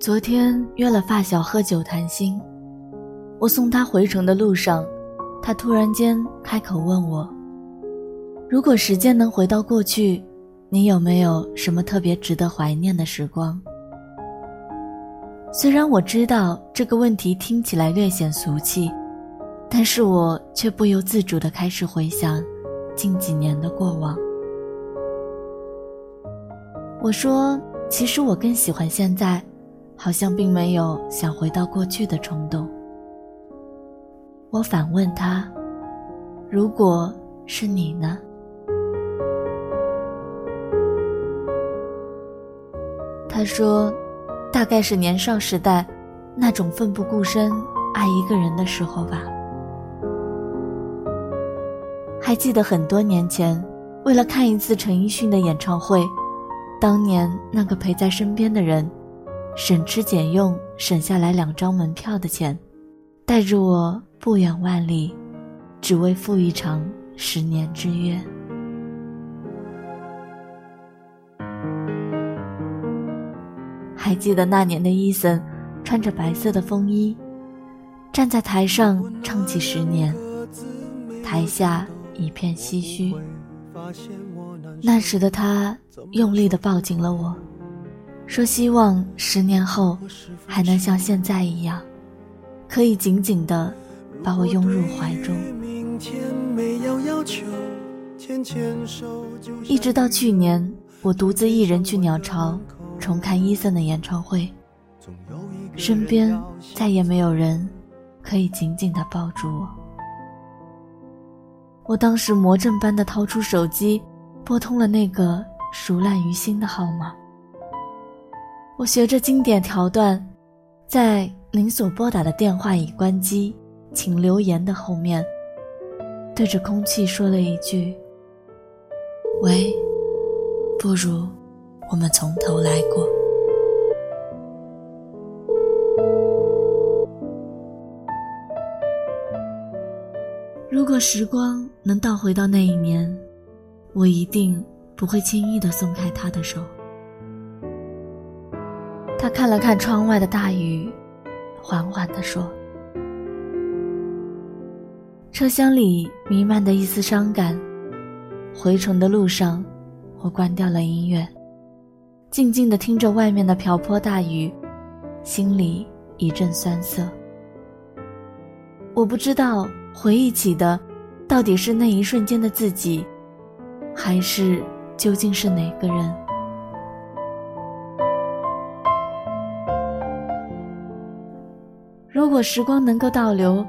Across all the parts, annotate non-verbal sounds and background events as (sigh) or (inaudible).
昨天约了发小喝酒谈心，我送他回城的路上，他突然间开口问我：“如果时间能回到过去，你有没有什么特别值得怀念的时光？”虽然我知道这个问题听起来略显俗气，但是我却不由自主地开始回想近几年的过往。我说：“其实我更喜欢现在。”好像并没有想回到过去的冲动。我反问他：“如果是你呢？”他说：“大概是年少时代，那种奋不顾身爱一个人的时候吧。”还记得很多年前，为了看一次陈奕迅的演唱会，当年那个陪在身边的人。省吃俭用省下来两张门票的钱，带着我不远万里，只为赴一场十年之约。还记得那年的伊森，穿着白色的风衣，站在台上唱起《十年》，台下一片唏嘘。那时的他用力地抱紧了我。说希望十年后还能像现在一样，可以紧紧的把我拥入怀中。一直到去年，我独自一人去鸟巢重看伊森的演唱会，身边再也没有人可以紧紧的抱住我。我当时魔怔般的掏出手机，拨通了那个熟烂于心的号码。我学着经典条段，在您所拨打的电话已关机，请留言的后面，对着空气说了一句：“喂，不如我们从头来过。” (laughs) 如果时光能倒回到那一年，我一定不会轻易的松开他的手。看了看窗外的大雨，缓缓地说：“车厢里弥漫的一丝伤感。回程的路上，我关掉了音乐，静静地听着外面的瓢泼大雨，心里一阵酸涩。我不知道回忆起的，到底是那一瞬间的自己，还是究竟是哪个人。”如果时光能够倒流，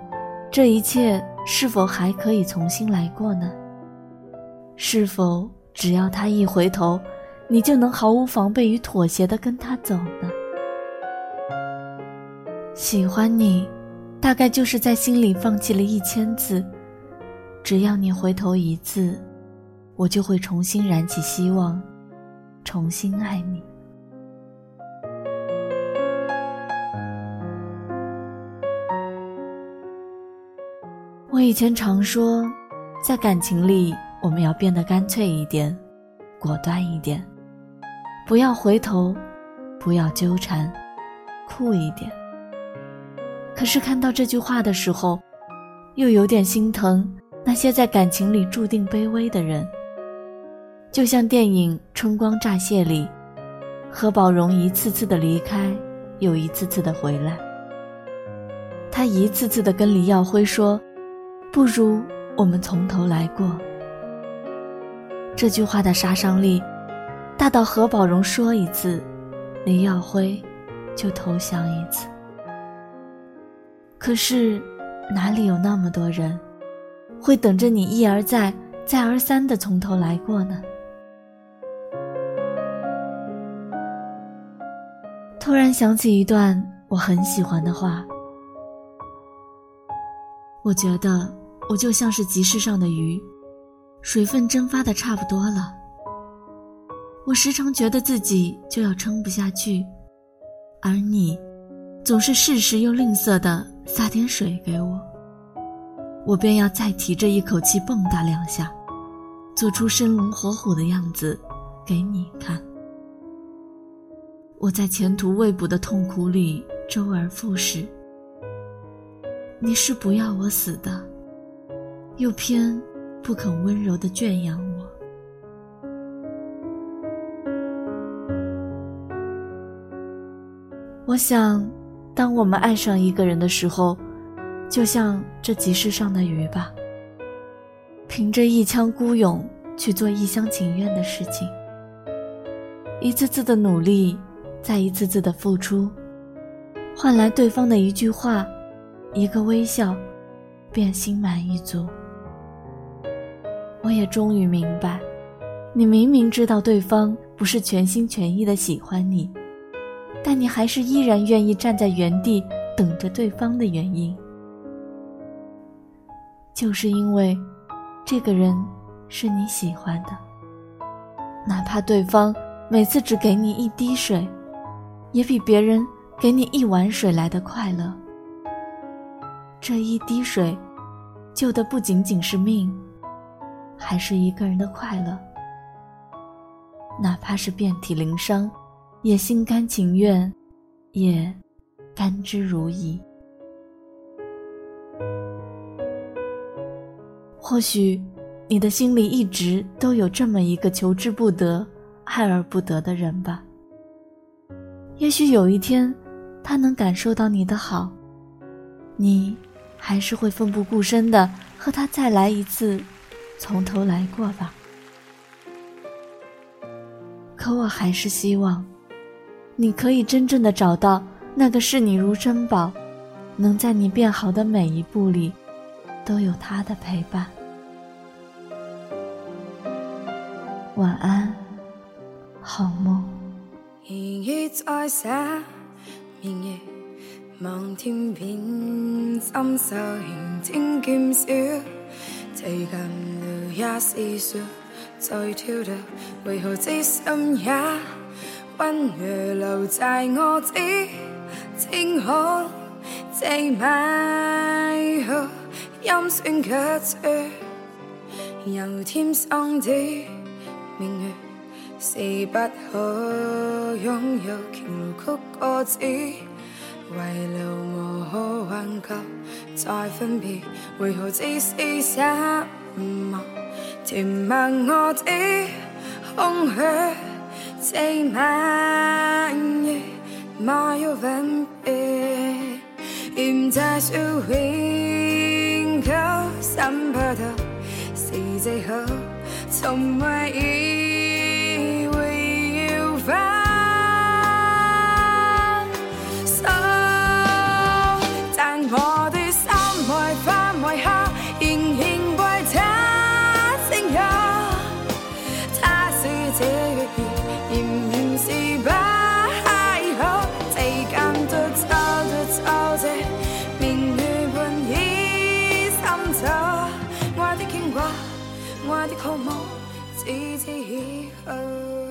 这一切是否还可以重新来过呢？是否只要他一回头，你就能毫无防备与妥协的跟他走呢？喜欢你，大概就是在心里放弃了一千次，只要你回头一次，我就会重新燃起希望，重新爱你。我以前常说，在感情里，我们要变得干脆一点，果断一点，不要回头，不要纠缠，酷一点。可是看到这句话的时候，又有点心疼那些在感情里注定卑微的人。就像电影《春光乍泄》里，何宝荣一次次的离开，又一次次的回来，他一次次的跟李耀辉说。不如我们从头来过。这句话的杀伤力，大到何宝荣说一次，李耀辉就投降一次。可是，哪里有那么多人，会等着你一而再、再而三的从头来过呢？突然想起一段我很喜欢的话，我觉得。我就像是集市上的鱼，水分蒸发的差不多了。我时常觉得自己就要撑不下去，而你，总是适时又吝啬的撒点水给我，我便要再提着一口气蹦跶两下，做出生龙活虎的样子给你看。我在前途未卜的痛苦里周而复始。你是不要我死的，又偏不肯温柔的圈养我。我想，当我们爱上一个人的时候，就像这集市上的鱼吧，凭着一腔孤勇去做一厢情愿的事情，一次次的努力，再一次次的付出，换来对方的一句话。一个微笑，便心满意足。我也终于明白，你明明知道对方不是全心全意的喜欢你，但你还是依然愿意站在原地等着对方的原因，就是因为这个人是你喜欢的，哪怕对方每次只给你一滴水，也比别人给你一碗水来的快乐。这一滴水，救的不仅仅是命，还是一个人的快乐。哪怕是遍体鳞伤，也心甘情愿，也甘之如饴。或许，你的心里一直都有这么一个求之不得、爱而不得的人吧？也许有一天，他能感受到你的好，你。还是会奋不顾身的和他再来一次，从头来过吧。可我还是希望，你可以真正的找到那个视你如珍宝，能在你变好的每一步里，都有他的陪伴。晚安，好梦。也是说，再挑逗为何这心也温柔留在我的？清空，这美好音讯却绝，有天生的？明月是不可拥有，情如曲歌词。为留无可挽救再分别，为何只是什么填满我的空虚？这晚夜没有分别，现在是永久，想不到是最后，从未的渴望，只此以后。